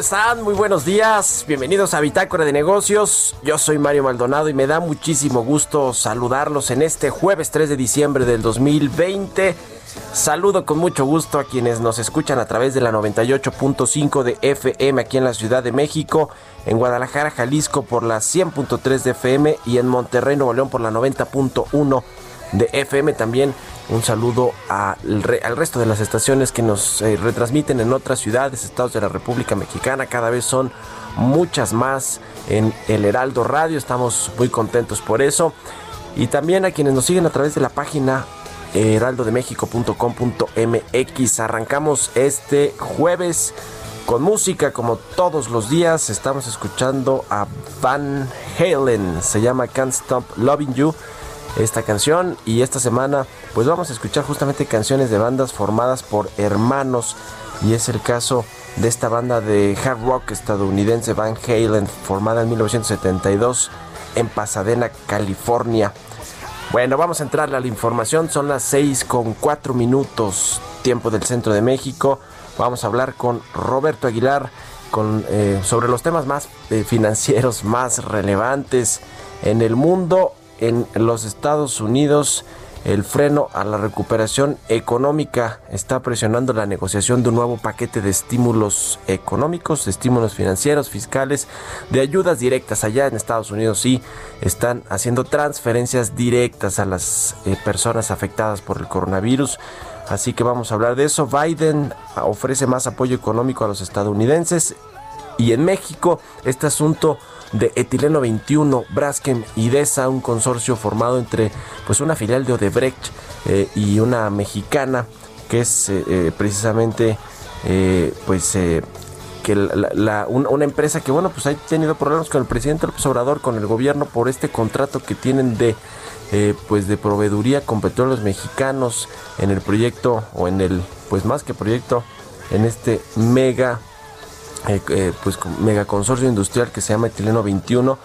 Están? Muy buenos días. Bienvenidos a Bitácora de Negocios. Yo soy Mario Maldonado y me da muchísimo gusto saludarlos en este jueves 3 de diciembre del 2020. Saludo con mucho gusto a quienes nos escuchan a través de la 98.5 de FM aquí en la Ciudad de México, en Guadalajara, Jalisco por la 100.3 de FM y en Monterrey, Nuevo León por la 90.1 de FM. También un saludo al, re- al resto de las estaciones que nos eh, retransmiten en otras ciudades, estados de la República Mexicana. Cada vez son muchas más en el Heraldo Radio. Estamos muy contentos por eso. Y también a quienes nos siguen a través de la página eh, heraldodemexico.com.mx. Arrancamos este jueves con música como todos los días. Estamos escuchando a Van Halen. Se llama Can't Stop Loving You esta canción y esta semana pues vamos a escuchar justamente canciones de bandas formadas por hermanos y es el caso de esta banda de hard rock estadounidense Van Halen formada en 1972 en Pasadena, California. Bueno, vamos a entrar a la información, son las 6 con 4 minutos tiempo del centro de México. Vamos a hablar con Roberto Aguilar con, eh, sobre los temas más eh, financieros más relevantes en el mundo en los Estados Unidos el freno a la recuperación económica está presionando la negociación de un nuevo paquete de estímulos económicos, de estímulos financieros, fiscales, de ayudas directas. Allá en Estados Unidos sí están haciendo transferencias directas a las eh, personas afectadas por el coronavirus. Así que vamos a hablar de eso. Biden ofrece más apoyo económico a los estadounidenses. Y en México, este asunto de etileno 21, Braskem y DESA, un consorcio formado entre pues una filial de Odebrecht eh, y una mexicana que es eh, eh, precisamente pues que una empresa que bueno pues ha tenido problemas con el presidente López Obrador con el gobierno por este contrato que tienen de pues de proveeduría con petróleos mexicanos en el proyecto o en el pues más que proyecto en este mega eh, eh, pues con- megaconsorcio industrial que se llama Etileno 21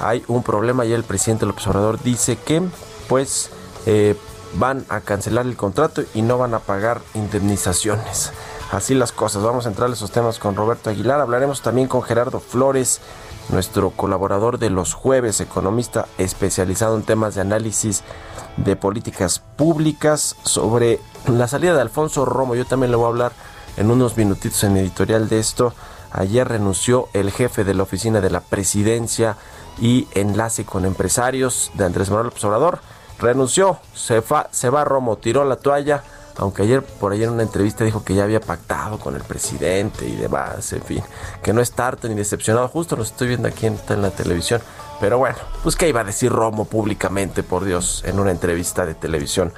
hay un problema y el presidente López Obrador dice que pues eh, van a cancelar el contrato y no van a pagar indemnizaciones. Así las cosas. Vamos a entrar a esos temas con Roberto Aguilar. Hablaremos también con Gerardo Flores nuestro colaborador de los jueves economista especializado en temas de análisis de políticas públicas sobre la salida de Alfonso Romo. Yo también le voy a hablar en unos minutitos en editorial de esto. Ayer renunció el jefe de la oficina de la presidencia y enlace con empresarios de Andrés Manuel López Obrador. Renunció, se, se va Romo, tiró la toalla, aunque ayer por ayer en una entrevista dijo que ya había pactado con el presidente y demás, en fin, que no está harto ni decepcionado. Justo lo estoy viendo aquí en, en la televisión. Pero bueno, pues qué iba a decir Romo públicamente, por Dios, en una entrevista de televisión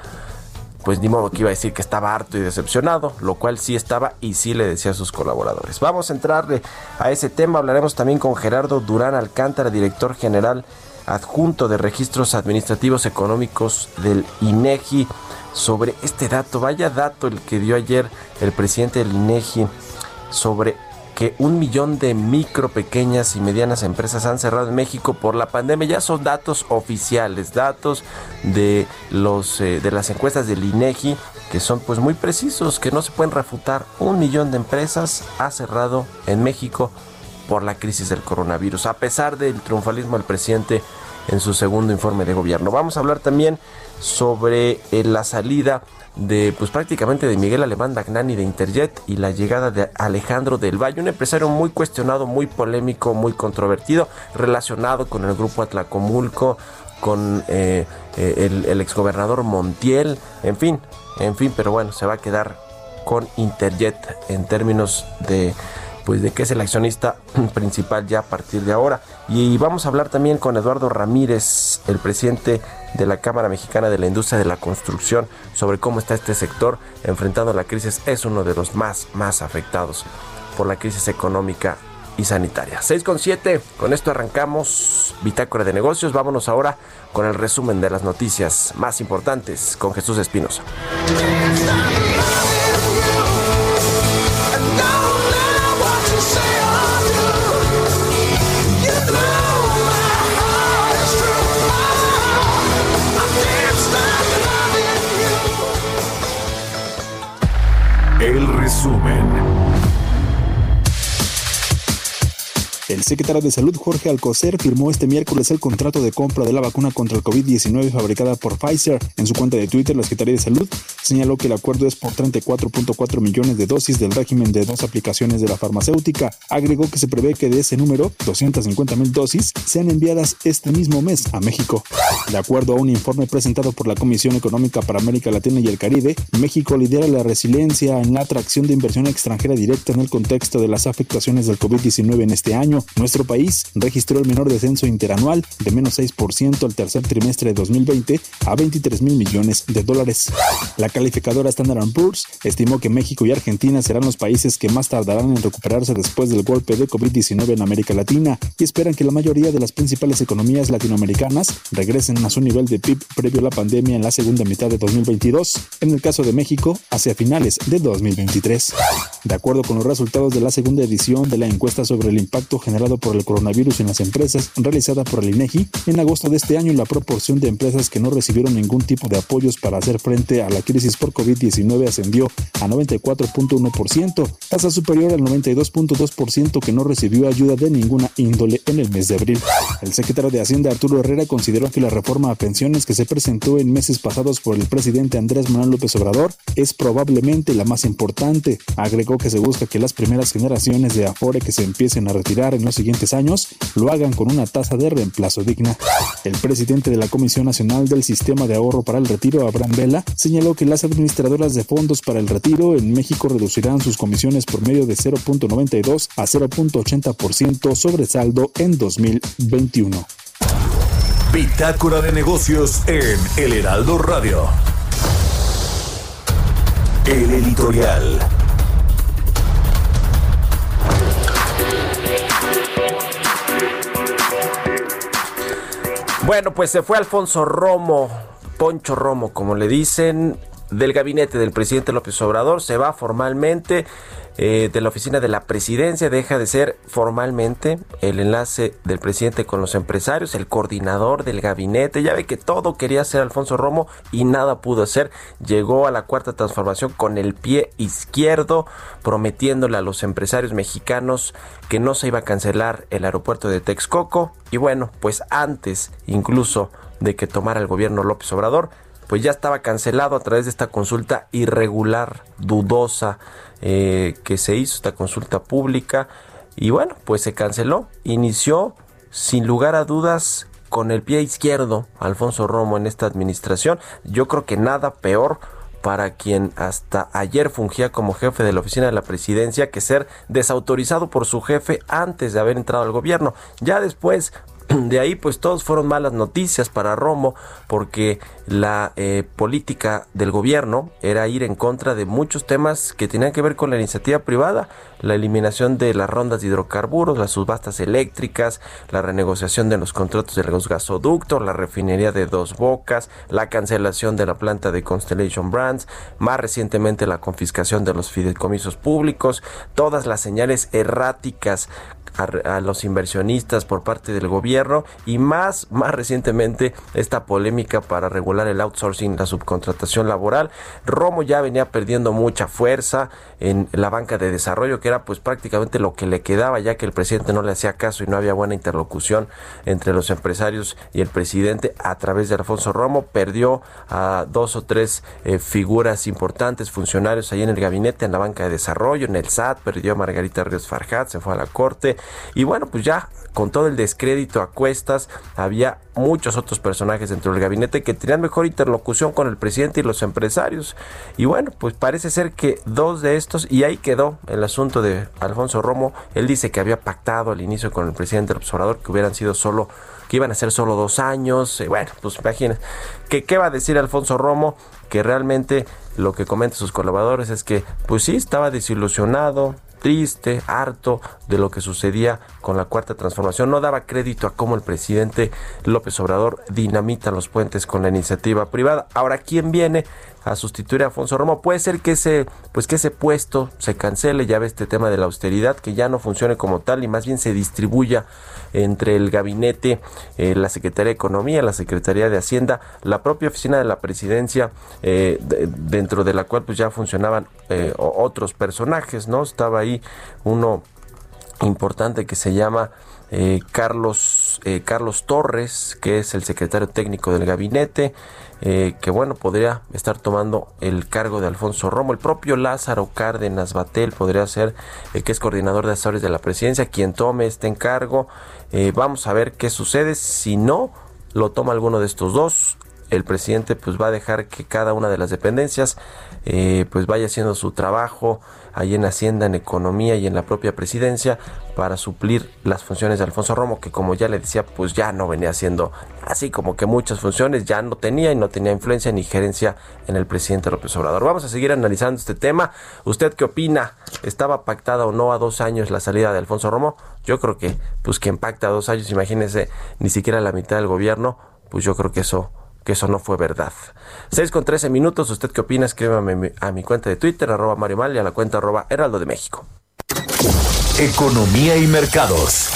pues ni modo que iba a decir que estaba harto y decepcionado, lo cual sí estaba y sí le decía a sus colaboradores. Vamos a entrarle a ese tema, hablaremos también con Gerardo Durán Alcántara, director general adjunto de registros administrativos económicos del INEGI, sobre este dato, vaya dato el que dio ayer el presidente del INEGI sobre que un millón de micro, pequeñas y medianas empresas han cerrado en México por la pandemia. Ya son datos oficiales, datos de los eh, de las encuestas del INEGI que son pues muy precisos, que no se pueden refutar. Un millón de empresas ha cerrado en México por la crisis del coronavirus, a pesar del triunfalismo del presidente en su segundo informe de gobierno. Vamos a hablar también sobre eh, la salida de pues prácticamente de Miguel Alemán Dagnani de Interjet y la llegada de Alejandro del Valle, un empresario muy cuestionado, muy polémico, muy controvertido, relacionado con el grupo Atlacomulco, con eh, eh, el, exgobernador Montiel, en fin, en fin, pero bueno, se va a quedar con Interjet en términos de pues de que es el accionista principal ya a partir de ahora. Y vamos a hablar también con Eduardo Ramírez, el presidente de la Cámara Mexicana de la Industria de la Construcción, sobre cómo está este sector enfrentando la crisis. Es uno de los más, más afectados por la crisis económica y sanitaria. 6 con 7, con esto arrancamos Bitácora de Negocios. Vámonos ahora con el resumen de las noticias más importantes con Jesús Espinosa. Secretario de Salud Jorge Alcocer firmó este miércoles el contrato de compra de la vacuna contra el COVID-19 fabricada por Pfizer. En su cuenta de Twitter, la Secretaría de Salud señaló que el acuerdo es por 34.4 millones de dosis del régimen de dos aplicaciones de la farmacéutica. Agregó que se prevé que de ese número, 250 mil dosis, sean enviadas este mismo mes a México. De acuerdo a un informe presentado por la Comisión Económica para América Latina y el Caribe, México lidera la resiliencia en la atracción de inversión extranjera directa en el contexto de las afectaciones del COVID-19 en este año. Nuestro país registró el menor descenso interanual de menos 6% al tercer trimestre de 2020 a 23 mil millones de dólares. La calificadora Standard Poor's estimó que México y Argentina serán los países que más tardarán en recuperarse después del golpe de COVID-19 en América Latina y esperan que la mayoría de las principales economías latinoamericanas regresen a su nivel de PIB previo a la pandemia en la segunda mitad de 2022, en el caso de México hacia finales de 2023. De acuerdo con los resultados de la segunda edición de la encuesta sobre el impacto generado por el coronavirus en las empresas realizada por el INEGI, en agosto de este año la proporción de empresas que no recibieron ningún tipo de apoyos para hacer frente a la crisis por COVID-19 ascendió a 94.1%, tasa superior al 92.2% que no recibió ayuda de ninguna índole en el mes de abril. El secretario de Hacienda Arturo Herrera consideró que la reforma a pensiones que se presentó en meses pasados por el presidente Andrés Manuel López Obrador es probablemente la más importante. Agregó que se busca que las primeras generaciones de Afore que se empiecen a retirar en siguientes años lo hagan con una tasa de reemplazo digna. El presidente de la Comisión Nacional del Sistema de Ahorro para el Retiro, Abraham Vela, señaló que las administradoras de fondos para el retiro en México reducirán sus comisiones por medio de 0.92 a 0.80% sobre saldo en 2021. Bitácora de negocios en El Heraldo Radio. El editorial. Bueno, pues se fue Alfonso Romo, Poncho Romo, como le dicen, del gabinete del presidente López Obrador, se va formalmente eh, de la oficina de la presidencia, deja de ser formalmente el enlace del presidente con los empresarios, el coordinador del gabinete, ya ve que todo quería hacer Alfonso Romo y nada pudo hacer, llegó a la cuarta transformación con el pie izquierdo, prometiéndole a los empresarios mexicanos que no se iba a cancelar el aeropuerto de Texcoco. Y bueno, pues antes incluso de que tomara el gobierno López Obrador, pues ya estaba cancelado a través de esta consulta irregular, dudosa, eh, que se hizo, esta consulta pública. Y bueno, pues se canceló. Inició sin lugar a dudas con el pie izquierdo Alfonso Romo en esta administración. Yo creo que nada peor para quien hasta ayer fungía como jefe de la oficina de la presidencia que ser desautorizado por su jefe antes de haber entrado al gobierno. Ya después De ahí pues todos fueron malas noticias para Romo porque la eh, política del gobierno era ir en contra de muchos temas que tenían que ver con la iniciativa privada, la eliminación de las rondas de hidrocarburos, las subastas eléctricas, la renegociación de los contratos de los gasoductos, la refinería de Dos Bocas, la cancelación de la planta de Constellation Brands, más recientemente la confiscación de los fideicomisos públicos, todas las señales erráticas a, los inversionistas por parte del gobierno y más, más recientemente esta polémica para regular el outsourcing, la subcontratación laboral. Romo ya venía perdiendo mucha fuerza en la banca de desarrollo, que era pues prácticamente lo que le quedaba, ya que el presidente no le hacía caso y no había buena interlocución entre los empresarios y el presidente a través de Alfonso Romo. Perdió a dos o tres eh, figuras importantes, funcionarios ahí en el gabinete, en la banca de desarrollo, en el SAT, perdió a Margarita Ríos Farjat, se fue a la corte y bueno, pues ya con todo el descrédito a cuestas, había muchos otros personajes dentro del gabinete que tenían mejor interlocución con el presidente y los empresarios. Y bueno, pues parece ser que dos de estos, y ahí quedó el asunto de Alfonso Romo, él dice que había pactado al inicio con el presidente del observador que hubieran sido solo que iban a ser solo dos años. bueno, pues imagínense. ¿Qué, ¿Qué va a decir Alfonso Romo? Que realmente lo que comenta sus colaboradores es que, pues sí, estaba desilusionado, triste, harto de lo que sucedía con la cuarta transformación. No daba crédito a cómo el presidente López Obrador dinamita los puentes con la iniciativa privada. Ahora, ¿quién viene? A sustituir a Afonso Romo. Puede ser que ese, pues que ese puesto se cancele, ya ve este tema de la austeridad, que ya no funcione como tal y más bien se distribuya entre el gabinete, eh, la Secretaría de Economía, la Secretaría de Hacienda, la propia oficina de la presidencia, eh, dentro de la cual pues ya funcionaban eh, otros personajes, ¿no? Estaba ahí uno importante que se llama Carlos, Carlos Torres, que es el secretario técnico del gabinete, eh, que bueno, podría estar tomando el cargo de Alfonso Romo. El propio Lázaro Cárdenas Batel podría ser el que es coordinador de asesores de la presidencia, quien tome este encargo. Eh, vamos a ver qué sucede. Si no lo toma alguno de estos dos, el presidente pues va a dejar que cada una de las dependencias eh, pues vaya haciendo su trabajo ahí en Hacienda, en Economía y en la propia presidencia para suplir las funciones de Alfonso Romo, que como ya le decía, pues ya no venía haciendo así como que muchas funciones, ya no tenía y no tenía influencia ni gerencia en el presidente López Obrador. Vamos a seguir analizando este tema. ¿Usted qué opina? ¿Estaba pactada o no a dos años la salida de Alfonso Romo? Yo creo que, pues quien pacta a dos años, imagínese, ni siquiera la mitad del gobierno, pues yo creo que eso que eso no fue verdad. 6 con 13 minutos, ¿usted qué opina? Escríbame a mi cuenta de Twitter, arroba Mario Mal, y a la cuenta arroba Heraldo de México. Economía y mercados.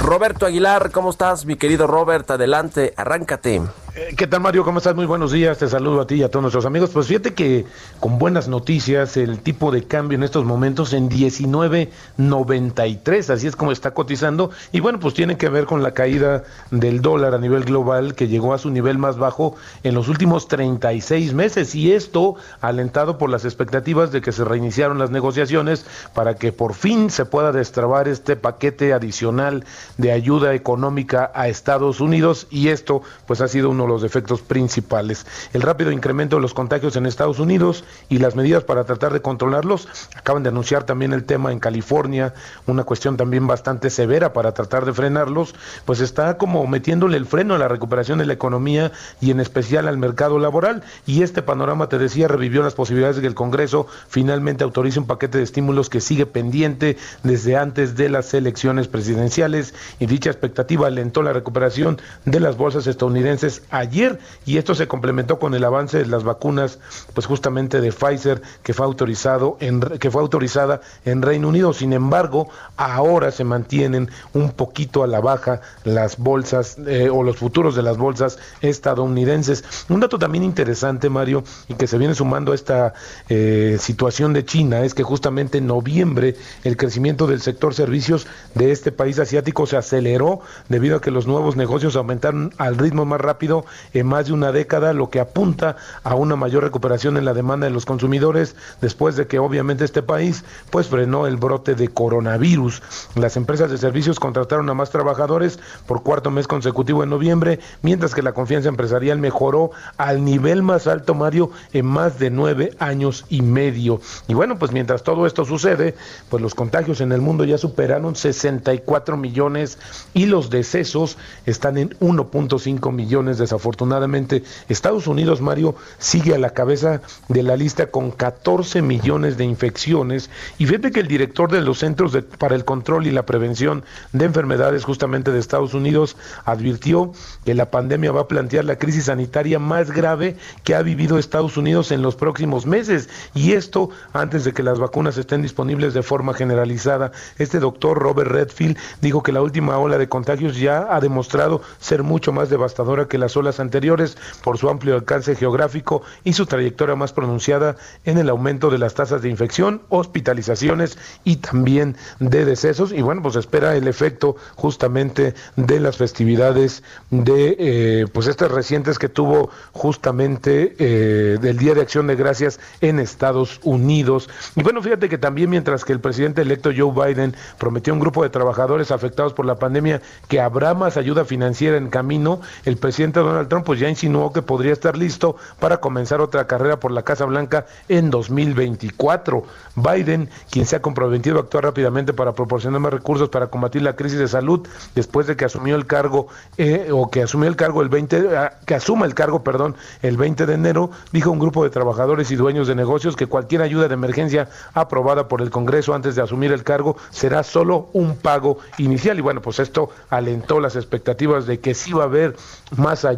Roberto Aguilar, ¿cómo estás, mi querido Robert? Adelante, arráncate. Eh, ¿Qué tal Mario? ¿Cómo estás? Muy buenos días. Te saludo a ti y a todos nuestros amigos. Pues fíjate que con buenas noticias el tipo de cambio en estos momentos en 19.93, así es como está cotizando. Y bueno, pues tiene que ver con la caída del dólar a nivel global que llegó a su nivel más bajo en los últimos 36 meses. Y esto alentado por las expectativas de que se reiniciaron las negociaciones para que por fin se pueda destrabar este paquete adicional de ayuda económica a Estados Unidos. Y esto pues ha sido uno los efectos principales. El rápido incremento de los contagios en Estados Unidos y las medidas para tratar de controlarlos. Acaban de anunciar también el tema en California, una cuestión también bastante severa para tratar de frenarlos, pues está como metiéndole el freno a la recuperación de la economía y en especial al mercado laboral. Y este panorama, te decía, revivió las posibilidades de que el Congreso finalmente autorice un paquete de estímulos que sigue pendiente desde antes de las elecciones presidenciales y dicha expectativa alentó la recuperación de las bolsas estadounidenses ayer y esto se complementó con el avance de las vacunas, pues justamente de Pfizer que fue autorizado en que fue autorizada en Reino Unido. Sin embargo, ahora se mantienen un poquito a la baja las bolsas eh, o los futuros de las bolsas estadounidenses. Un dato también interesante, Mario, y que se viene sumando a esta eh, situación de China es que justamente en noviembre el crecimiento del sector servicios de este país asiático se aceleró debido a que los nuevos negocios aumentaron al ritmo más rápido en más de una década, lo que apunta a una mayor recuperación en la demanda de los consumidores después de que obviamente este país pues frenó el brote de coronavirus. Las empresas de servicios contrataron a más trabajadores por cuarto mes consecutivo en noviembre, mientras que la confianza empresarial mejoró al nivel más alto, Mario, en más de nueve años y medio. Y bueno, pues mientras todo esto sucede, pues los contagios en el mundo ya superaron 64 millones y los decesos están en 1.5 millones. Desafortunadamente, Estados Unidos, Mario, sigue a la cabeza de la lista con 14 millones de infecciones. Y fíjate que el director de los Centros para el Control y la Prevención de Enfermedades justamente de Estados Unidos advirtió que la pandemia va a plantear la crisis sanitaria más grave que ha vivido Estados Unidos en los próximos meses. Y esto antes de que las vacunas estén disponibles de forma generalizada. Este doctor Robert Redfield dijo que la última ola de contagios ya ha demostrado ser mucho más devastadora que las olas anteriores por su amplio alcance geográfico y su trayectoria más pronunciada en el aumento de las tasas de infección, hospitalizaciones y también de decesos. Y bueno, pues espera el efecto justamente de las festividades de eh, pues estas recientes que tuvo justamente eh, del Día de Acción de Gracias en Estados Unidos. Y bueno, fíjate que también mientras que el presidente electo Joe Biden prometió un grupo de trabajadores afectados por la pandemia que habrá más ayuda financiera en camino, el presidente Donald Trump pues ya insinuó que podría estar listo para comenzar otra carrera por la Casa Blanca en 2024. Biden, quien se ha comprometido a actuar rápidamente para proporcionar más recursos para combatir la crisis de salud después de que asumió el cargo eh, o que asumió el cargo el 20 ah, que asuma el cargo, perdón, el 20 de enero, dijo un grupo de trabajadores y dueños de negocios que cualquier ayuda de emergencia aprobada por el Congreso antes de asumir el cargo será solo un pago inicial y bueno, pues esto alentó las expectativas de que sí va a haber más ayuda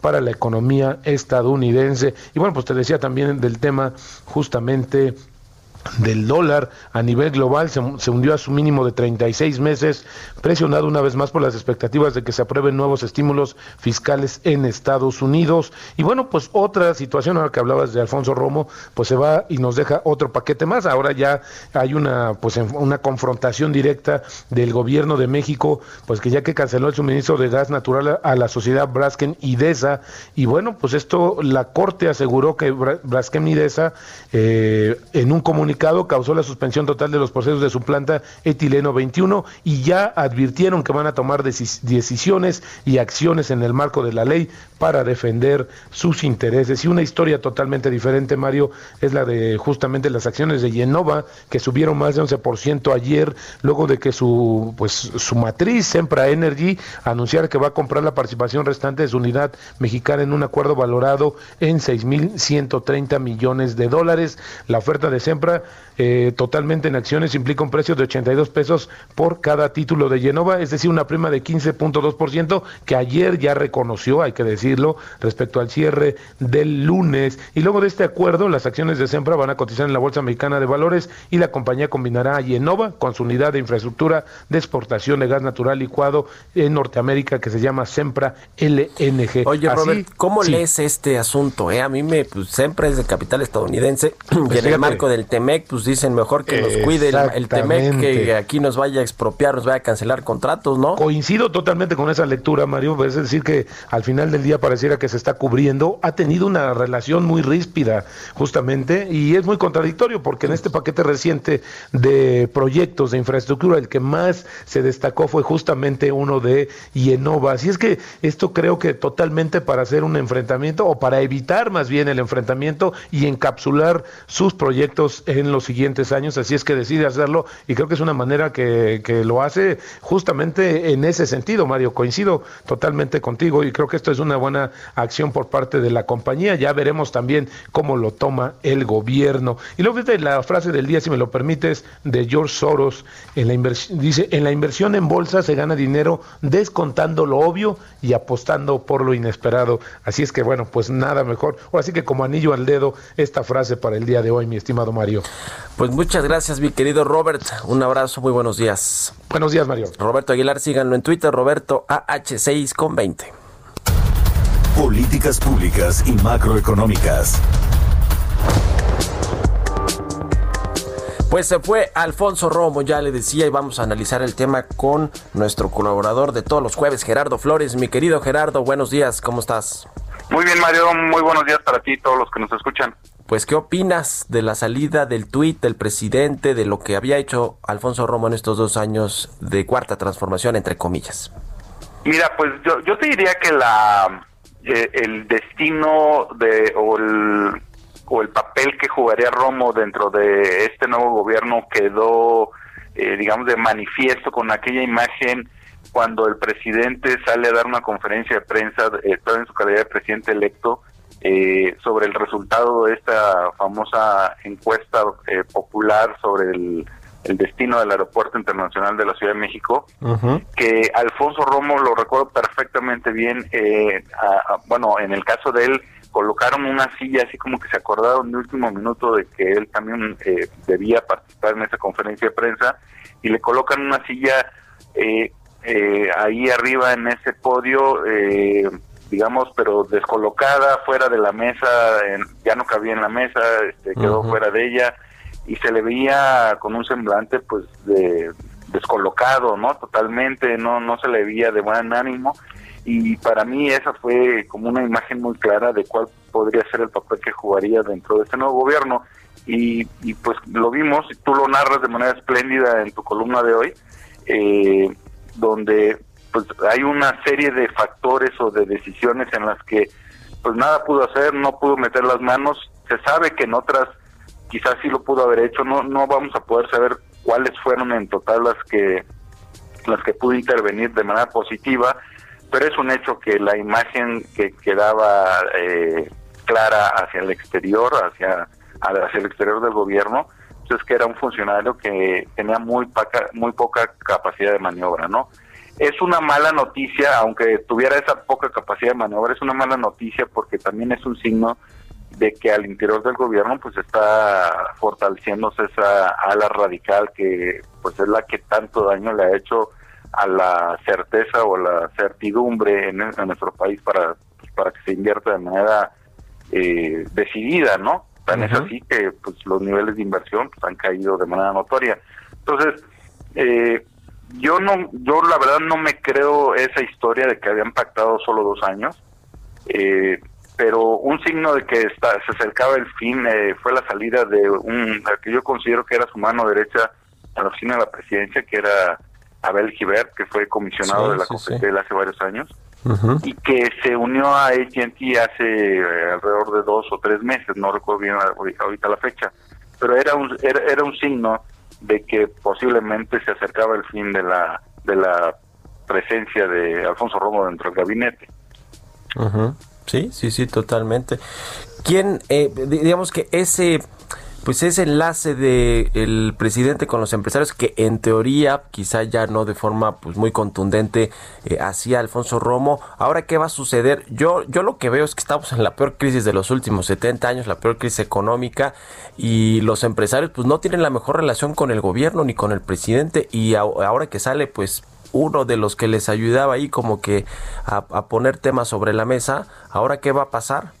para la economía estadounidense. Y bueno, pues te decía también del tema justamente del dólar a nivel global se, hundió a su mínimo de 36 meses, presionado una vez más por las expectativas de que se aprueben nuevos estímulos fiscales en Estados Unidos. Y bueno, pues otra situación, ahora que hablabas de Alfonso Romo, pues se va y nos deja otro paquete más. Ahora ya hay una pues una confrontación directa del gobierno de México, pues que ya que canceló el suministro de gas natural a la sociedad Braskem Idesa, y bueno, pues esto la Corte aseguró que Braskem Idesa eh, en un comunicado causó la suspensión total de los procesos de su planta etileno 21 y ya advirtieron que van a tomar decisiones y acciones en el marco de la ley para defender sus intereses. Y una historia totalmente diferente, Mario, es la de justamente las acciones de Yenova, que subieron más de 11% ayer, luego de que su, pues, su matriz, Sempra Energy, anunciara que va a comprar la participación restante de su unidad mexicana en un acuerdo valorado en 6.130 millones de dólares. La oferta de Sempra eh, totalmente en acciones implica un precio de 82 pesos por cada título de Yenova, es decir, una prima de 15.2% que ayer ya reconoció, hay que decirlo, respecto al cierre del lunes. Y luego de este acuerdo, las acciones de Sempra van a cotizar en la Bolsa Mexicana de Valores y la compañía combinará a Yenova con su unidad de infraestructura de exportación de gas natural licuado en Norteamérica que se llama Sempra LNG. Oye, Robert, ¿cómo lees este asunto? Eh? A mí me, pues, Sempra es de capital estadounidense y en el marco del tema pues dicen mejor que nos cuide el, Temec, que aquí nos vaya a expropiar, nos vaya a cancelar contratos, ¿no? Coincido totalmente con esa lectura, Mario, es decir que al final del día pareciera que se está cubriendo, ha tenido una relación muy ríspida, justamente, y es muy contradictorio, porque en este paquete reciente de proyectos de infraestructura, el que más se destacó fue justamente uno de Yenova. Así es que esto creo que totalmente para hacer un enfrentamiento, o para evitar más bien el enfrentamiento y encapsular sus proyectos en los siguientes años, así es que decide hacerlo y creo que es una manera que, que lo hace justamente en ese sentido, Mario. Coincido totalmente contigo y creo que esto es una buena acción por parte de la compañía. Ya veremos también cómo lo toma el gobierno. Y luego la frase del día, si me lo permites, de George Soros, en la dice, en la inversión en bolsa se gana dinero descontando lo obvio y apostando por lo inesperado. Así es que bueno, pues nada mejor. O así que como anillo al dedo esta frase para el día de hoy, mi estimado Mario. Pues muchas gracias, mi querido Robert. Un abrazo, muy buenos días. Buenos días, Mario. Roberto Aguilar, síganlo en Twitter, Roberto AH6 con 20. Políticas públicas y macroeconómicas. Pues se fue Alfonso Romo, ya le decía, y vamos a analizar el tema con nuestro colaborador de todos los jueves, Gerardo Flores. Mi querido Gerardo, buenos días, ¿cómo estás? Muy bien, Mario, muy buenos días para ti y todos los que nos escuchan. Pues, ¿qué opinas de la salida del tuit del presidente, de lo que había hecho Alfonso Romo en estos dos años de cuarta transformación, entre comillas? Mira, pues yo, yo te diría que la eh, el destino de o el, o el papel que jugaría Romo dentro de este nuevo gobierno quedó, eh, digamos, de manifiesto con aquella imagen cuando el presidente sale a dar una conferencia de prensa, eh, en su calidad de presidente electo, eh, sobre el resultado de esta famosa encuesta eh, popular sobre el, destino del Aeropuerto Internacional de la Ciudad de México, que Alfonso Romo lo recuerdo perfectamente bien, eh, bueno, en el caso de él, colocaron una silla así como que se acordaron de último minuto de que él también debía participar en esa conferencia de prensa y le colocan una silla ahí arriba en ese podio eh, digamos, pero descolocada, fuera de la mesa, ya no cabía en la mesa, este, quedó fuera de ella y se le veía con un semblante pues de descolocado, ¿no? Totalmente, no no se le veía de buen ánimo y para mí esa fue como una imagen muy clara de cuál podría ser el papel que jugaría dentro de este nuevo gobierno y, y pues lo vimos y tú lo narras de manera espléndida en tu columna de hoy eh, donde pues hay una serie de factores o de decisiones en las que pues nada pudo hacer, no pudo meter las manos, se sabe que en otras quizás sí lo pudo haber hecho, no no vamos a poder saber cuáles fueron en total las que las que pudo intervenir de manera positiva, pero es un hecho que la imagen que quedaba eh, clara hacia el exterior, hacia hacia el exterior del gobierno, es que era un funcionario que tenía muy poca, muy poca capacidad de maniobra, ¿no? es una mala noticia, aunque tuviera esa poca capacidad de maniobra, es una mala noticia porque también es un signo de que al interior del gobierno pues está fortaleciéndose esa ala radical que pues es la que tanto daño le ha hecho a la certeza o la certidumbre en, nuestro país para pues, para que se invierta de manera eh, decidida, ¿no? Tan es así que pues los niveles de inversión pues, han caído de manera notoria. Entonces, eh, yo no, yo la verdad no me creo esa historia de que habían pactado solo dos años, eh, pero un signo de que está, se acercaba el fin eh, fue la salida de un, que yo considero que era su mano derecha a la oficina de la presidencia, que era Abel Gibert, que fue comisionado de la sí, hace varios años, y que se unió a AT&T hace eh, alrededor de dos o tres meses, no recuerdo bien ahorita la fecha, pero era un, era, era un signo de que posiblemente se acercaba el fin de la de la presencia de Alfonso Romo dentro del gabinete. Sí, sí, sí, totalmente. ¿Quién, eh, digamos que ese pues ese enlace de el presidente con los empresarios que en teoría quizá ya no de forma pues muy contundente eh, hacía Alfonso Romo. Ahora qué va a suceder yo yo lo que veo es que estamos en la peor crisis de los últimos 70 años la peor crisis económica y los empresarios pues no tienen la mejor relación con el gobierno ni con el presidente y ahora que sale pues uno de los que les ayudaba ahí como que a, a poner temas sobre la mesa ahora qué va a pasar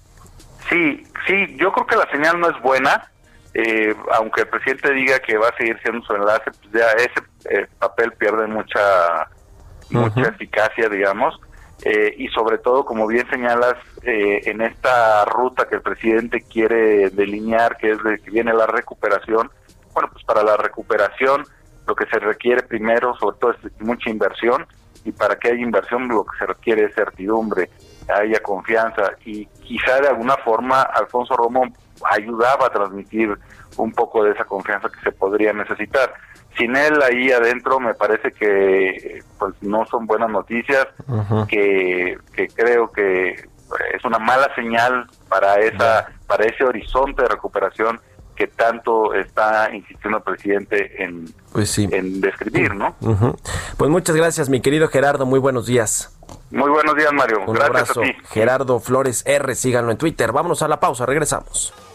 Sí, sí, yo creo que la señal no es buena eh, aunque el presidente diga que va a seguir siendo su enlace, pues ya ese eh, papel pierde mucha mucha eficacia, digamos, eh, y sobre todo, como bien señalas, en esta ruta que el presidente quiere delinear, que es de que viene la recuperación, bueno, pues para la recuperación lo que se requiere primero, sobre todo, es mucha inversión, y para que haya inversión lo que se requiere es certidumbre, haya confianza, y quizá de alguna forma Alfonso Romo ayudaba a transmitir un poco de esa confianza que se podría necesitar. Sin él ahí adentro me parece que pues no son buenas noticias, que, que creo que es una mala señal para esa para ese horizonte de recuperación que tanto está insistiendo el presidente en, pues en describir, ¿no? Pues muchas gracias, mi querido Gerardo, muy buenos días. Muy buenos días, Mario. Un abrazo. Gerardo Flores R, síganlo en Twitter. Vámonos a la pausa, regresamos.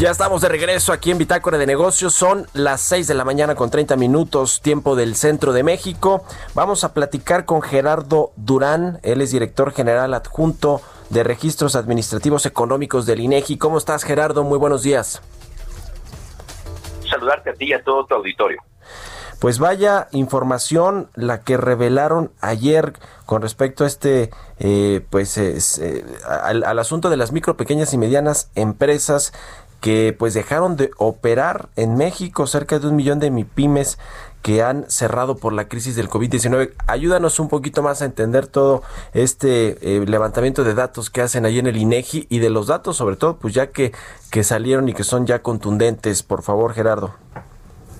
Ya estamos de regreso aquí en Bitácora de Negocios. Son las 6 de la mañana con 30 minutos, tiempo del centro de México. Vamos a platicar con Gerardo Durán. Él es director general adjunto de Registros Administrativos Económicos del INEGI. ¿Cómo estás, Gerardo? Muy buenos días. Saludarte a ti y a todo tu auditorio. Pues vaya información la que revelaron ayer con respecto a este, eh, pues, eh, al, al, asunto de las micro, pequeñas y medianas empresas que pues dejaron de operar en México, cerca de un millón de MIPIMES que han cerrado por la crisis del COVID-19. Ayúdanos un poquito más a entender todo este eh, levantamiento de datos que hacen ahí en el INEGI y de los datos, sobre todo, pues ya que, que salieron y que son ya contundentes. Por favor, Gerardo.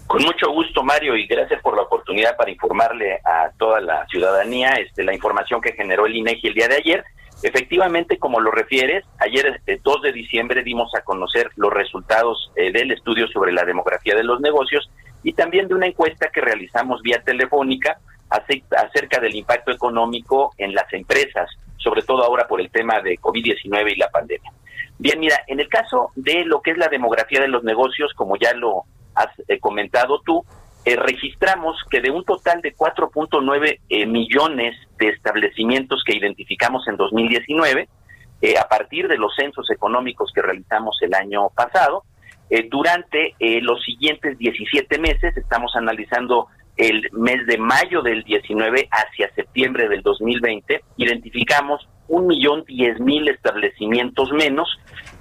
Con mucho gusto, Mario, y gracias por la oportunidad para informarle a toda la ciudadanía este, la información que generó el INEGI el día de ayer. Efectivamente, como lo refieres, ayer, este 2 de diciembre, dimos a conocer los resultados eh, del estudio sobre la demografía de los negocios y también de una encuesta que realizamos vía telefónica acerca del impacto económico en las empresas, sobre todo ahora por el tema de COVID-19 y la pandemia. Bien, mira, en el caso de lo que es la demografía de los negocios, como ya lo has eh, comentado tú, eh, registramos que de un total de 4.9 eh, millones de establecimientos que identificamos en 2019, eh, a partir de los censos económicos que realizamos el año pasado, durante los siguientes 17 meses, estamos analizando el mes de mayo del 19 hacia septiembre del 2020, identificamos un millón diez mil establecimientos menos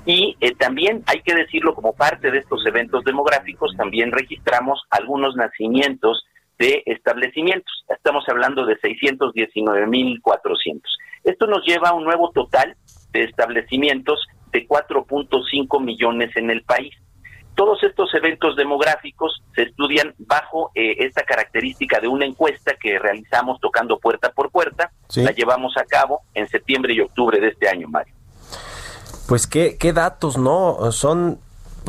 y eh, también hay que decirlo como parte de estos eventos demográficos, también registramos algunos nacimientos de establecimientos. Estamos hablando de 619.400. Esto nos lleva a un nuevo total de establecimientos de 4.5 millones en el país. Todos estos eventos demográficos se estudian bajo eh, esta característica de una encuesta que realizamos tocando puerta por puerta. La llevamos a cabo en septiembre y octubre de este año, Mario. Pues qué, qué datos, ¿no? Son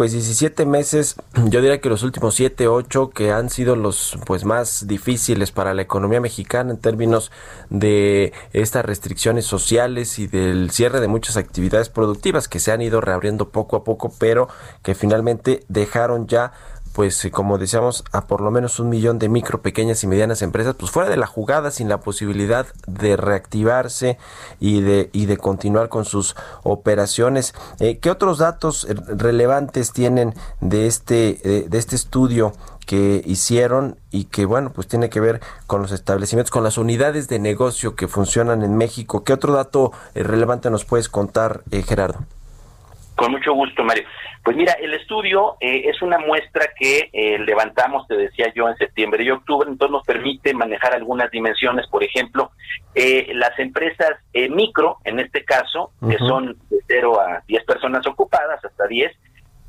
pues 17 meses, yo diría que los últimos 7, 8 que han sido los pues más difíciles para la economía mexicana en términos de estas restricciones sociales y del cierre de muchas actividades productivas que se han ido reabriendo poco a poco, pero que finalmente dejaron ya pues eh, como decíamos, a por lo menos un millón de micro, pequeñas y medianas empresas, pues fuera de la jugada, sin la posibilidad de reactivarse y de, y de continuar con sus operaciones. Eh, ¿Qué otros datos relevantes tienen de este, eh, de este estudio que hicieron y que bueno, pues tiene que ver con los establecimientos, con las unidades de negocio que funcionan en México? ¿Qué otro dato relevante nos puedes contar, Gerardo? Con mucho gusto, Mario. Pues mira, el estudio eh, es una muestra que eh, levantamos, te decía yo, en septiembre y octubre, entonces nos permite manejar algunas dimensiones, por ejemplo, eh, las empresas micro, en este caso, que son de 0 a 10 personas ocupadas, hasta 10,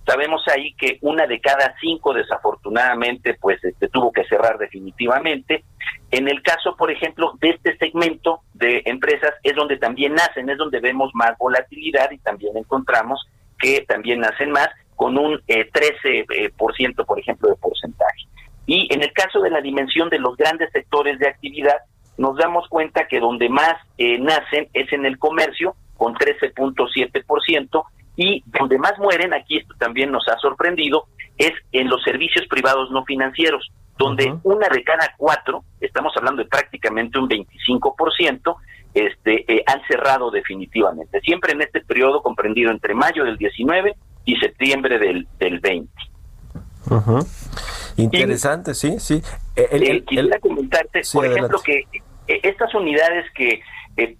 sabemos ahí que una de cada cinco desafortunadamente pues este, tuvo que cerrar definitivamente. En el caso, por ejemplo, de este segmento de empresas es donde también nacen, es donde vemos más volatilidad y también encontramos que también hacen más, con un 13%, eh, eh, por, ciento, por ejemplo, de porcentaje. Y en el caso de la dimensión de los grandes sectores de actividad, nos damos cuenta que donde más eh, nacen es en el comercio, con 13.7%, y donde más mueren, aquí esto también nos ha sorprendido, es en los servicios privados no financieros, donde una de cada cuatro, estamos hablando de prácticamente un 25%, este, eh, han cerrado definitivamente. Siempre en este periodo comprendido entre mayo del 19 y septiembre del, del 20. Interesante, sí, sí. Eh, el, quisiera comentarte, por ejemplo, que eh, estas unidades que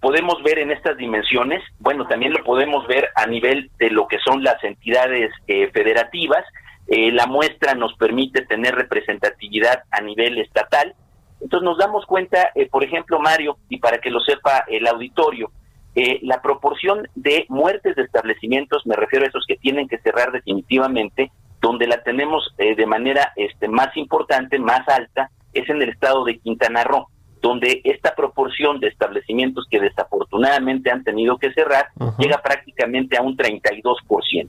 podemos ver en estas dimensiones, bueno, también lo podemos ver a nivel de lo que son las entidades federativas. la muestra nos permite tener representatividad a nivel estatal entonces nos damos cuenta, eh, por ejemplo, Mario, y para que lo sepa el auditorio, eh, la proporción de muertes de establecimientos, me refiero a esos que tienen que cerrar definitivamente, donde la tenemos eh, de manera este, más importante, más alta, es en el estado de Quintana Roo. donde esta proporción de establecimientos que desafortunadamente han tenido que cerrar llega prácticamente a un 32%,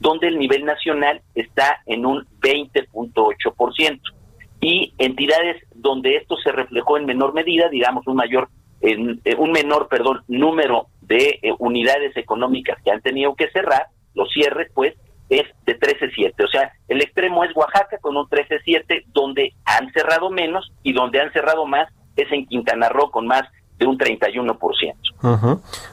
donde el nivel nacional está en un 20.8%. Y entidades donde esto se reflejó en menor medida, digamos un mayor en, eh, un menor, perdón, número de eh, unidades económicas que han tenido que cerrar, los cierres pues es de 13.7. O sea, el extremo es Oaxaca con un 13.7, donde han cerrado menos y donde han cerrado más es en Quintana Roo con más de un 31%.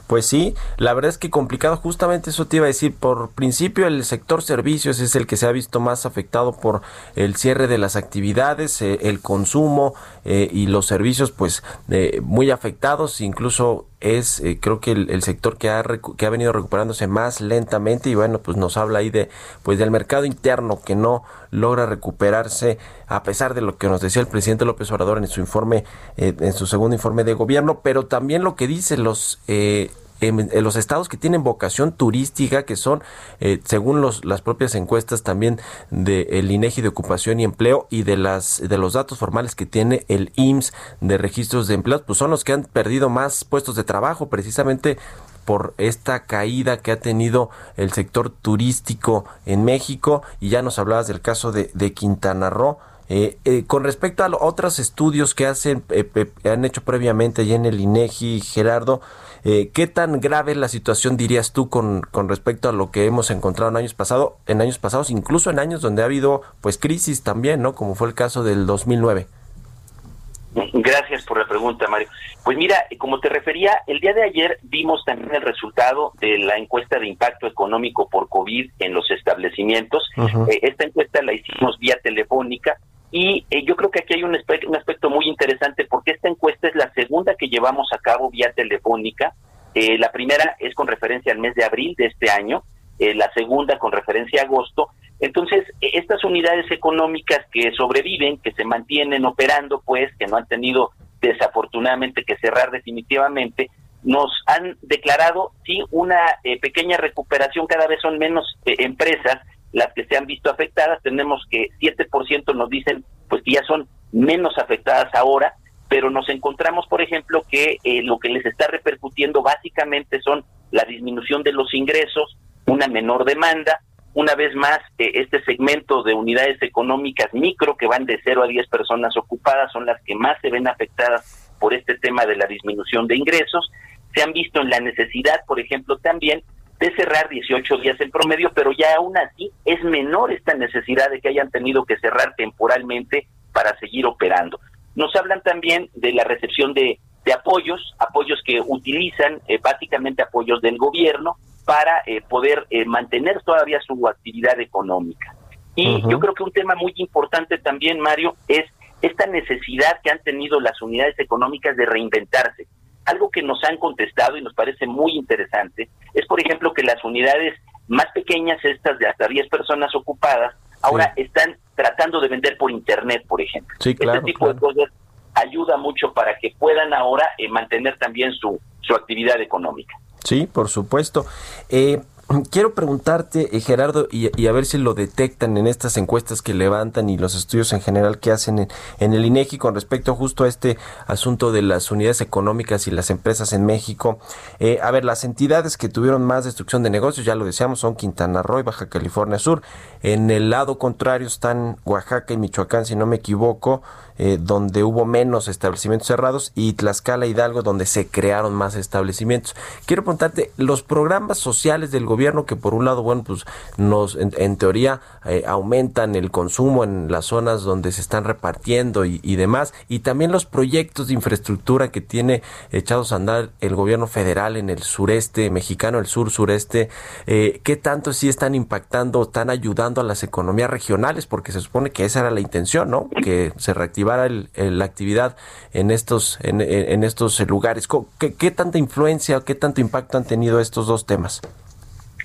Pues sí, la verdad es que complicado, justamente eso te iba a decir, por principio el sector servicios es el que se ha visto más afectado por el cierre de las actividades, eh, el consumo eh, y los servicios pues eh, muy afectados, incluso es eh, creo que el, sector que ha que ha venido recuperándose más lentamente y bueno pues nos habla ahí de pues del mercado interno que no logra recuperarse a pesar de lo que nos decía el presidente López Obrador en su informe eh, en su segundo informe de gobierno pero también lo que dicen los eh, en, los estados que tienen vocación turística, que son, eh, según los, las propias encuestas también del INEGI de ocupación y empleo y de las de los datos formales que tiene el IMSS de registros de empleos, pues son los que han perdido más puestos de trabajo, precisamente por esta caída que ha tenido el sector turístico en México y ya nos hablabas del caso de, de Quintana Roo. Eh, eh, con respecto a otros estudios que hacen, han hecho previamente ya en el INEGI, Gerardo, eh, ¿Qué tan grave es la situación, dirías tú, con, con respecto a lo que hemos encontrado en años pasados, en años pasados, incluso en años donde ha habido pues crisis también, ¿no? Como fue el caso del 2009. Gracias por la pregunta, Mario. Pues mira, como te refería, el día de ayer vimos también el resultado de la encuesta de impacto económico por COVID en los establecimientos. Eh, esta encuesta la hicimos vía telefónica y eh, yo creo que aquí hay un aspecto, muy interesante porque esta encuesta es la segunda que llevamos a cabo vía telefónica. Eh, la primera es con referencia al mes de abril de este año, eh, la segunda con referencia a agosto. Entonces, e, estas unidades económicas que sobreviven, que se mantienen operando, pues, que no han tenido desafortunadamente que cerrar definitivamente, nos han declarado, sí, una pequeña recuperación, cada vez son menos empresas las que se han visto afectadas, tenemos que 7% nos dicen pues que ya son menos afectadas ahora, pero nos encontramos, por ejemplo, que eh, lo que les está repercutiendo básicamente son la disminución de los ingresos, una menor demanda, una vez más, eh, este segmento de unidades económicas micro que van de 0 a 10 personas ocupadas son las que más se ven afectadas por este tema de la disminución de ingresos. Se han visto en la necesidad, por ejemplo, también de cerrar 18 días en promedio, pero ya aún así es menor esta necesidad de que hayan tenido que cerrar temporalmente para seguir operando. Nos hablan también de la recepción de, apoyos, apoyos que utilizan eh, básicamente apoyos del gobierno para eh, poder eh, mantener todavía su actividad económica. Y yo creo que un tema muy importante también, Mario, es esta necesidad que han tenido las unidades económicas de reinventarse. Algo que nos han contestado y nos parece muy interesante es, por ejemplo, que las unidades más pequeñas, estas de hasta 10 personas ocupadas, ahora están tratando de vender por Internet, por ejemplo. Sí, claro, este tipo de cosas ayuda mucho para que puedan ahora eh, mantener también su, su actividad económica. Sí, por supuesto. Eh, quiero preguntarte, eh, Gerardo, y, a ver si lo detectan en estas encuestas que levantan y los estudios en general que hacen en, el INEGI con respecto justo a este asunto de las unidades económicas y las empresas en México. Eh, a ver, las entidades que tuvieron más destrucción de negocios, ya lo decíamos, son Quintana Roo y Baja California Sur. En el lado contrario están Oaxaca y Michoacán, si no me equivoco. Eh, donde hubo menos establecimientos cerrados, y Tlaxcala Hidalgo, donde se crearon más establecimientos. Quiero preguntarte, los programas sociales del gobierno, que por un lado, bueno, pues nos, en, teoría, eh, aumentan el consumo en las zonas donde se están repartiendo y, demás, y también los proyectos de infraestructura que tiene echados a andar el gobierno federal en el sureste mexicano, el sur sureste, eh, ¿qué tanto sí están impactando, están ayudando a las economías regionales? Porque se supone que esa era la intención, ¿no? Que se reactiva la actividad en estos, en, estos lugares. ¿Qué, ¿Qué tanta influencia, qué tanto impacto han tenido estos dos temas?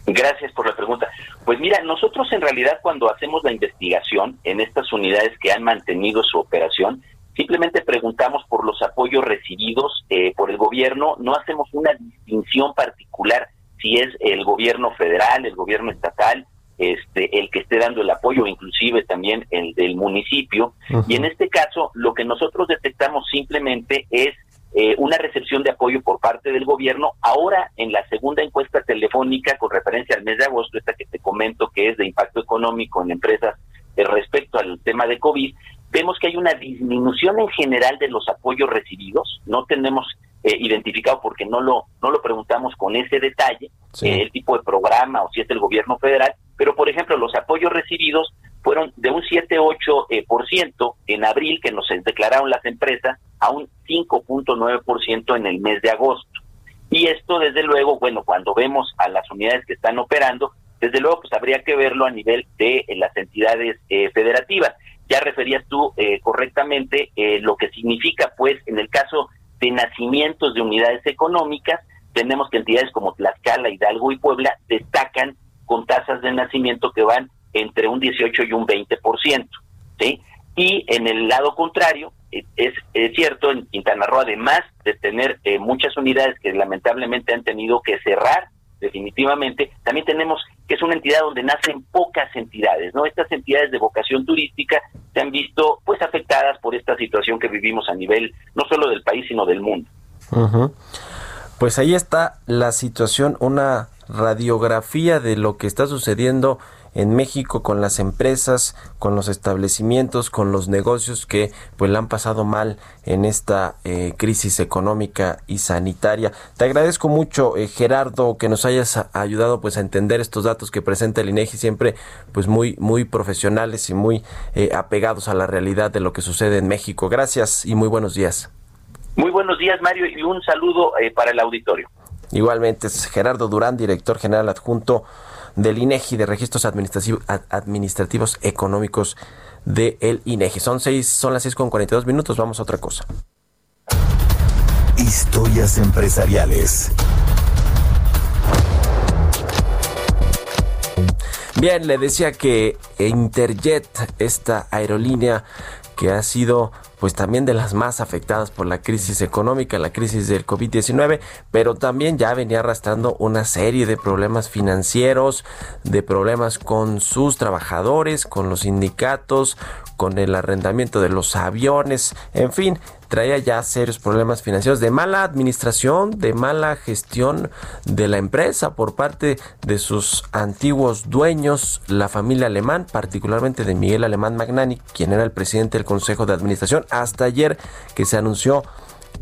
Gracias por la pregunta. Pues mira, nosotros en realidad cuando hacemos la investigación en estas unidades que han mantenido su operación, simplemente preguntamos por los apoyos recibidos eh, por el gobierno, no hacemos una distinción particular si es el gobierno federal, el gobierno estatal este, el que esté dando el apoyo, inclusive también el del municipio. Y en este caso, lo que nosotros detectamos simplemente es eh, una recepción de apoyo por parte del gobierno. Ahora, en la segunda encuesta telefónica con referencia al mes de agosto, esta que te comento que es de impacto económico en empresas eh, respecto al tema de COVID, vemos que hay una disminución en general de los apoyos recibidos. No tenemos eh, identificado porque no lo no lo preguntamos con ese detalle el tipo de programa o si es del gobierno federal pero por ejemplo los apoyos recibidos fueron de un 7,8% eh, por ciento en abril que nos declararon las empresas a un 5.9% en el mes de agosto y esto desde luego bueno cuando vemos a las unidades que están operando desde luego pues habría que verlo a nivel de eh, las entidades federativas ya referías tú correctamente lo que significa pues en el caso de nacimientos de unidades económicas, tenemos que entidades como Tlaxcala, Hidalgo y Puebla destacan con tasas de nacimiento que van entre un 18 y un 20%, ¿sí? Y en el lado contrario, es, cierto, en Quintana Roo, además de tener eh, muchas unidades que lamentablemente han tenido que cerrar definitivamente, también tenemos que es una entidad donde nacen pocas entidades, ¿no? Estas entidades de vocación turística se han visto pues afectadas por esta situación que vivimos a nivel no solo del país, sino del mundo. Pues ahí está la situación, una radiografía de lo que está sucediendo en México con las empresas, con los establecimientos, con los negocios que pues la han pasado mal en esta eh, crisis económica y sanitaria. Te agradezco mucho eh, Gerardo que nos hayas ayudado pues a entender estos datos que presenta el INEGI siempre pues muy muy profesionales y muy eh, apegados a la realidad de lo que sucede en México. Gracias y muy buenos días. Muy buenos días Mario y un saludo para el auditorio. Igualmente es Gerardo Durán, director general adjunto del INEGI de registros administrativos económicos del de INEGI. Son seis, son las 6 con 42 minutos, vamos a otra cosa. Historias empresariales. Bien, le decía que Interjet, esta aerolínea que ha sido pues también de las más afectadas por la crisis económica, la crisis del COVID-19, pero también ya venía arrastrando una serie de problemas financieros, de problemas con sus trabajadores, con los sindicatos, con el arrendamiento de los aviones, en fin, traía ya serios problemas financieros de mala administración, de mala gestión de la empresa por parte de sus antiguos dueños, la familia Alemán, particularmente de Miguel Alemán Magnani, quien era el presidente del Consejo de Administración, hasta ayer que se anunció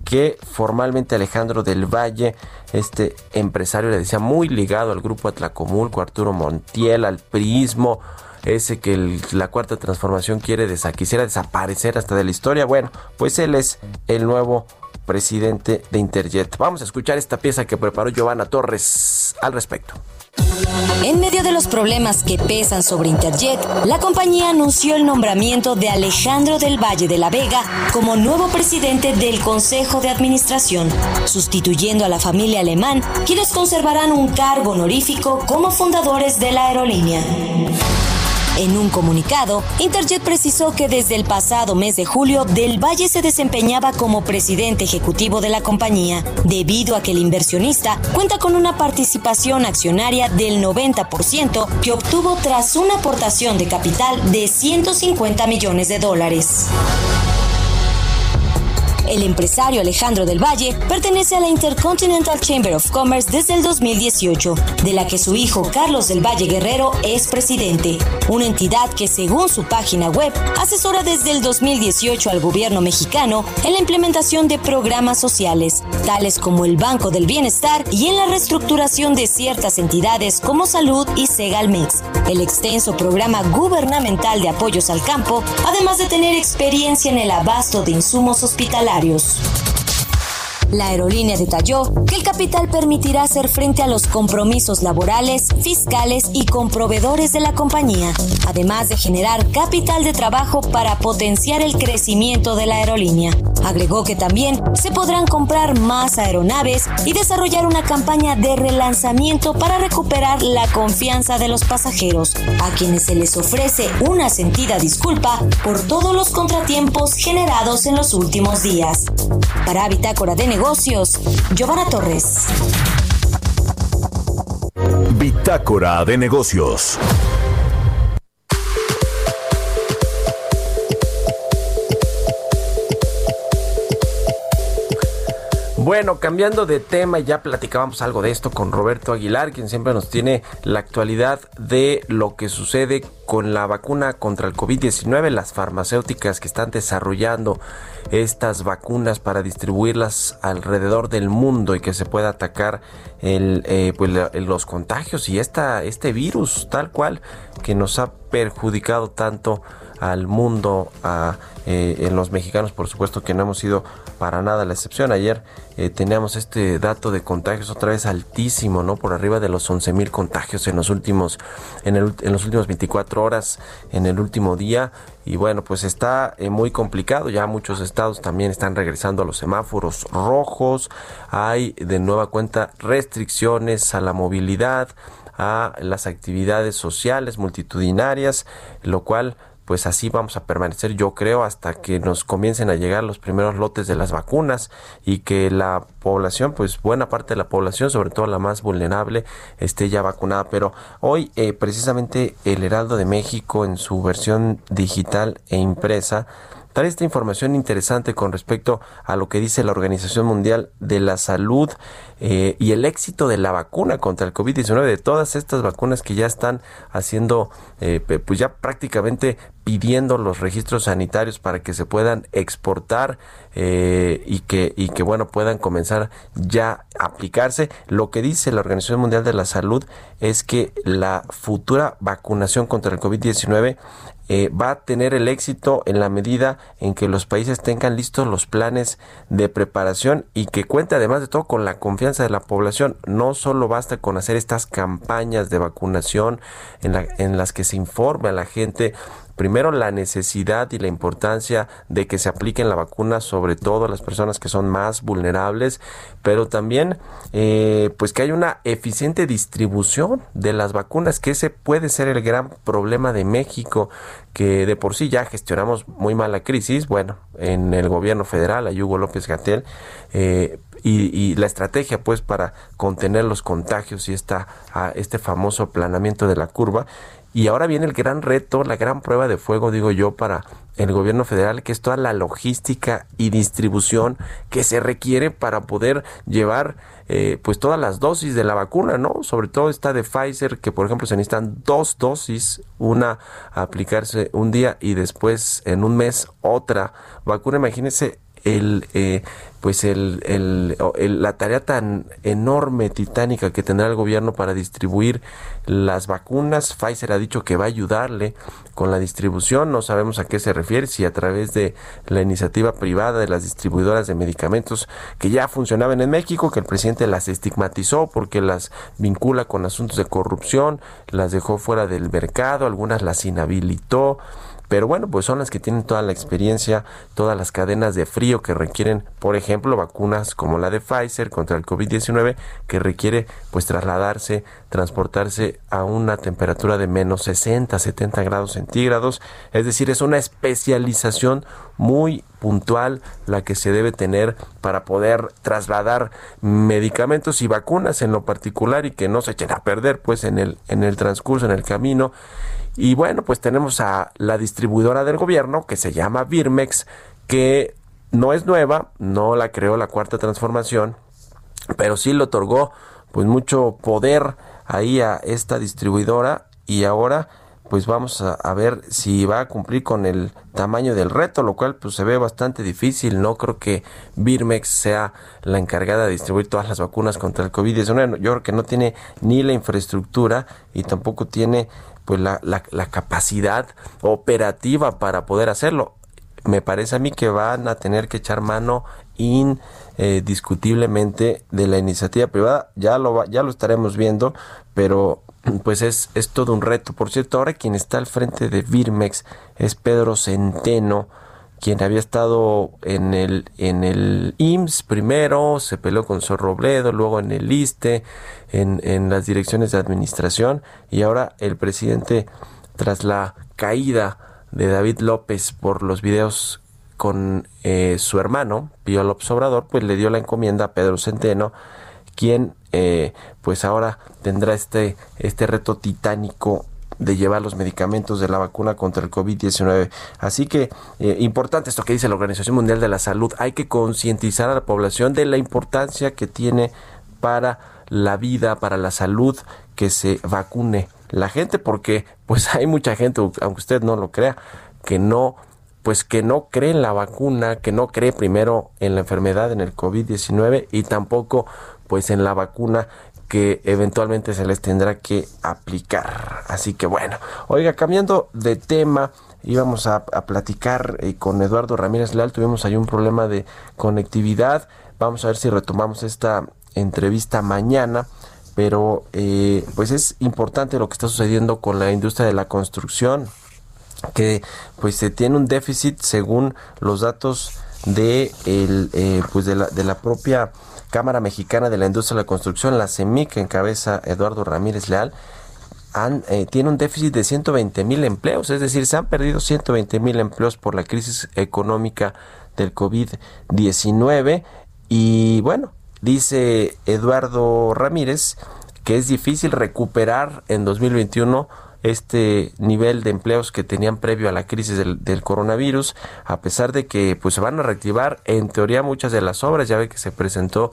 que formalmente Alejandro del Valle, este empresario, le decía muy ligado al grupo Atlacomulco, Arturo Montiel, al Prismo, ese que la cuarta transformación quiere quisiera desaparecer hasta de la historia. Bueno, pues él es el nuevo presidente de Interjet. Vamos a escuchar esta pieza que preparó Giovanna Torres al respecto. En medio de los problemas que pesan sobre Interjet, la compañía anunció el nombramiento de Alejandro del Valle de la Vega como nuevo presidente del Consejo de Administración, sustituyendo a la familia alemán, quienes conservarán un cargo honorífico como fundadores de la aerolínea. En un comunicado, Interjet precisó que desde el pasado mes de julio Del Valle se desempeñaba como presidente ejecutivo de la compañía, debido a que el inversionista cuenta con una participación accionaria del 90% que obtuvo tras una aportación de capital de 150 millones de dólares. El empresario Alejandro del Valle pertenece a la Intercontinental Chamber of Commerce desde el 2018, de la que su hijo Carlos del Valle Guerrero es presidente, una entidad que según su página web asesora desde el 2018 al gobierno mexicano en la implementación de programas sociales, tales como el Banco del Bienestar y en la reestructuración de ciertas entidades como Salud y Segalmex, el extenso programa gubernamental de apoyos al campo, además de tener experiencia en el abasto de insumos hospitalarios diarios. La aerolínea detalló que el capital permitirá hacer frente a los compromisos laborales, fiscales y con proveedores de la compañía, además de generar capital de trabajo para potenciar el crecimiento de la aerolínea. Agregó que también se podrán comprar más aeronaves y desarrollar una campaña de relanzamiento para recuperar la confianza de los pasajeros, a quienes se les ofrece una sentida disculpa por todos los contratiempos generados en los últimos días. Para Bitácora de Negocios, Giovanna Torres. Bitácora de Negocios. Bueno, cambiando de tema, ya platicábamos algo de esto con Roberto Aguilar, quien siempre nos tiene la actualidad de lo que sucede con la vacuna contra el COVID-19, las farmacéuticas que están desarrollando estas vacunas para distribuirlas alrededor del mundo y que se pueda atacar el, eh, pues, los contagios y esta, este virus tal cual que nos ha perjudicado tanto al mundo, a eh, en los mexicanos por supuesto que no hemos sido para nada la excepción. Ayer eh, teníamos este dato de contagios otra vez altísimo, ¿no? Por arriba de los 11 mil contagios en los últimos, en, el, en los últimos 24 horas, en el último día. Y bueno, pues está eh, muy complicado. Ya muchos estados también están regresando a los semáforos rojos. Hay de nueva cuenta restricciones a la movilidad, a las actividades sociales multitudinarias, lo cual pues así vamos a permanecer yo creo hasta que nos comiencen a llegar los primeros lotes de las vacunas y que la población pues buena parte de la población sobre todo la más vulnerable esté ya vacunada. Pero hoy eh, precisamente el Heraldo de México en su versión digital e impresa trae esta información interesante con respecto a lo que dice la Organización Mundial de la Salud eh, y el éxito de la vacuna contra el COVID-19, de todas estas vacunas que ya están haciendo, eh, pues ya prácticamente pidiendo los registros sanitarios para que se puedan exportar eh, y que y que bueno puedan comenzar ya a aplicarse. Lo que dice la Organización Mundial de la Salud es que la futura vacunación contra el COVID-19 eh, va a tener el éxito en la medida en que los países tengan listos los planes de preparación y que cuente además de todo con la confianza de la población. No solo basta con hacer estas campañas de vacunación en, en las que se informe a la gente primero la necesidad y la importancia de que se apliquen la vacuna sobre todo a las personas que son más vulnerables, pero también eh, pues que hay una eficiente distribución de las vacunas, que ese puede ser el gran problema de México, que de por sí ya gestionamos muy mal la crisis, bueno, en el gobierno federal, a Hugo López Gatel, eh, y, la estrategia pues para contener los contagios y esta, este famoso aplanamiento de la curva y ahora viene el gran reto, la gran prueba de fuego, digo yo, para el gobierno federal, que es toda la logística y distribución que se requiere para poder llevar eh, pues todas las dosis de la vacuna, ¿no? Sobre todo esta de Pfizer, que por ejemplo se necesitan dos dosis, una aplicarse un día y después en un mes otra vacuna. Imagínense el, eh, pues el, el, la tarea tan enorme, titánica que tendrá el gobierno para distribuir las vacunas. Pfizer ha dicho que va a ayudarle con la distribución. No sabemos a qué se refiere, si a través de la iniciativa privada de las distribuidoras de medicamentos que ya funcionaban en México, que el presidente las estigmatizó porque las vincula con asuntos de corrupción, las dejó fuera del mercado, algunas las inhabilitó pero bueno, pues son las que tienen toda la experiencia, todas las cadenas de frío que requieren, por ejemplo, vacunas como la de Pfizer contra el COVID-19, que requiere pues trasladarse, transportarse a una temperatura de menos 60, 70 grados centígrados, es decir, es una especialización muy puntual la que se debe tener para poder trasladar medicamentos y vacunas en lo particular y que no se echen a perder pues en el en el transcurso en el camino y bueno, pues tenemos a la distribuidora del gobierno que se llama Birmex, que no es nueva, no la creó la cuarta transformación, pero sí le otorgó pues mucho poder ahí a esta distribuidora y ahora pues vamos a, ver si va a cumplir con el tamaño del reto, lo cual pues se ve bastante difícil. No creo que Birmex sea la encargada de distribuir todas las vacunas contra el COVID-19. Yo creo que no tiene ni la infraestructura y tampoco tiene pues la, la, capacidad operativa para poder hacerlo. Me parece a mí que van a tener que echar mano indiscutiblemente de la iniciativa privada. Ya lo, ya lo estaremos viendo, pero pues es, es todo un reto. Por cierto, ahora quien está al frente de Birmex es Pedro Centeno, quien había estado en el, en el IMSS primero, se peleó con Sor Robledo, luego en el ISTE, en, en las direcciones de administración, y ahora el presidente, tras la caída de David López por los videos con eh, su hermano, Pío López Obrador, pues le dio la encomienda a Pedro Centeno, quien eh, pues ahora tendrá este, este reto titánico de llevar los medicamentos de la vacuna contra el COVID-19. Así que eh, importante esto que dice la Organización Mundial de la Salud. Hay que concientizar a la población de la importancia que tiene para la vida, para la salud, que se vacune la gente, porque pues hay mucha gente, aunque usted no lo crea, que no pues que no cree en la vacuna, que no cree primero en la enfermedad, en el COVID-19 y tampoco pues en la vacuna que eventualmente se les tendrá que aplicar. Así que bueno, oiga, cambiando de tema, íbamos a, platicar eh, con Eduardo Ramírez Leal, tuvimos ahí un problema de conectividad, vamos a ver si retomamos esta entrevista mañana pero eh, pues es importante lo que está sucediendo con la industria de la construcción que pues se tiene un déficit según los datos de el, eh, pues de la, de la propia Cámara Mexicana de la Industria de la Construcción, la CEMIC, que encabeza Eduardo Ramírez Leal, han, eh, tiene un déficit de 120 mil empleos, es decir, se han perdido 120 mil empleos por la crisis económica del COVID-19 y bueno, dice Eduardo Ramírez que es difícil recuperar en 2021 este nivel de empleos que tenían previo a la crisis del, coronavirus, a pesar de que pues se van a reactivar en teoría muchas de las obras, ya ve que se presentó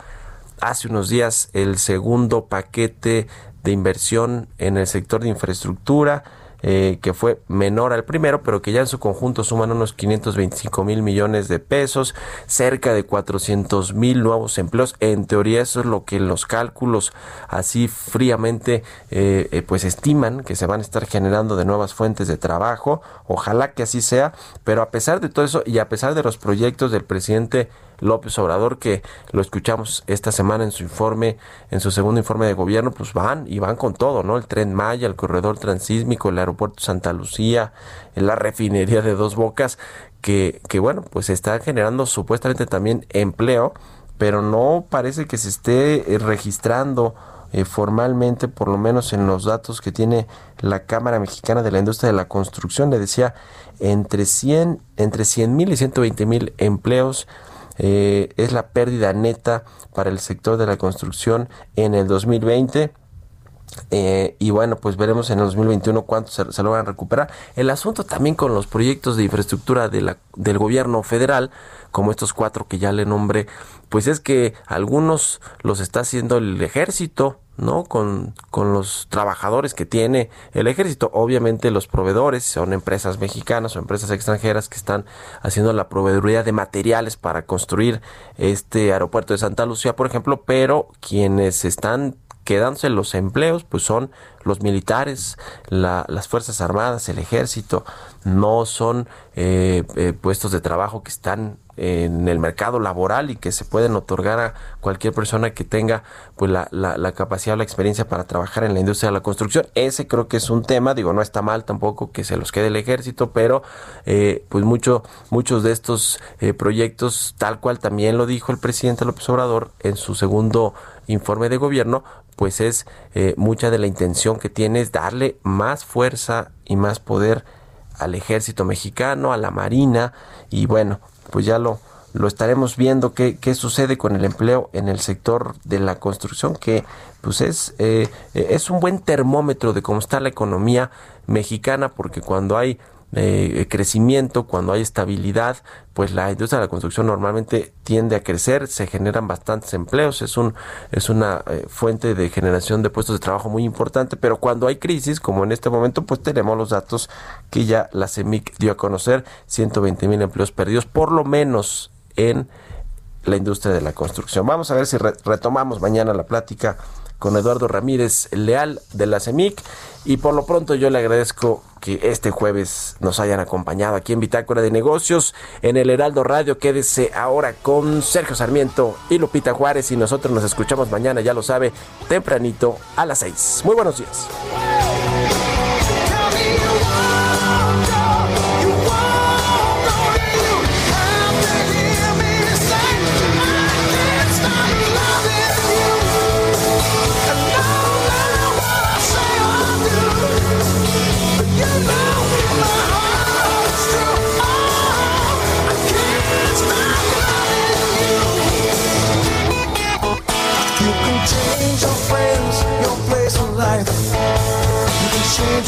hace unos días el segundo paquete de inversión en el sector de infraestructura, eh, que fue menor al primero, pero que ya en su conjunto suman unos 525 mil millones de pesos, cerca de 400 mil nuevos empleos. En teoría eso es lo que los cálculos así fríamente eh, eh, pues estiman que se van a estar generando de nuevas fuentes de trabajo. Ojalá que así sea, pero a pesar de todo eso y a pesar de los proyectos del presidente López Obrador, que lo escuchamos esta semana en su informe, en su segundo informe de gobierno, pues van y van con todo, ¿no? El tren Maya, el corredor transísmico, el aeropuerto Santa Lucía, la refinería de Dos Bocas, que, que bueno, pues están generando supuestamente también empleo, pero no parece que se esté eh, registrando eh, formalmente, por lo menos en los datos que tiene la Cámara Mexicana de la Industria de la Construcción, le decía entre 100 entre 100 mil y 120 mil empleos eh, es la pérdida neta para el sector de la construcción en el 2020. Eh, y bueno, pues veremos en el 2021 cuánto se, se, logran recuperar. El asunto también con los proyectos de infraestructura de la, del gobierno federal, como estos cuatro que ya le nombré, pues es que algunos los está haciendo el ejército, ¿no? Con, con los trabajadores que tiene el ejército. Obviamente los proveedores son empresas mexicanas o empresas extranjeras que están haciendo la proveeduría de materiales para construir este aeropuerto de Santa Lucía, por ejemplo, pero quienes están quedándose los empleos, pues son los militares, las Fuerzas Armadas, el ejército, no son eh, eh, puestos de trabajo que están en el mercado laboral y que se pueden otorgar a cualquier persona que tenga pues la, la, capacidad o la experiencia para trabajar en la industria de la construcción. Ese creo que es un tema, digo, no está mal tampoco que se los quede el ejército, pero eh, pues mucho, muchos de estos proyectos, tal cual también lo dijo el presidente López Obrador en su segundo informe de gobierno, pues es eh, mucha de la intención que tiene es darle más fuerza y más poder al ejército mexicano, a la marina y bueno, pues ya lo, lo estaremos viendo qué, qué sucede con el empleo en el sector de la construcción, que pues es, eh, es un buen termómetro de cómo está la economía mexicana, porque cuando hay eh, crecimiento, cuando hay estabilidad, pues la industria de la construcción normalmente tiende a crecer, se generan bastantes empleos, es un es una eh, fuente de generación de puestos de trabajo muy importante, pero cuando hay crisis, como en este momento, pues tenemos los datos que ya la CEMIC dio a conocer, 120 mil empleos perdidos, por lo menos en la industria de la construcción. Vamos a ver si retomamos mañana la plática con Eduardo Ramírez Leal de la CEMIC. Y por lo pronto yo le agradezco que este jueves nos hayan acompañado aquí en Bitácora de Negocios, en el Heraldo Radio. Quédese ahora con Sergio Sarmiento y Lupita Juárez y nosotros nos escuchamos mañana, ya lo sabe, tempranito a las seis. Muy buenos días.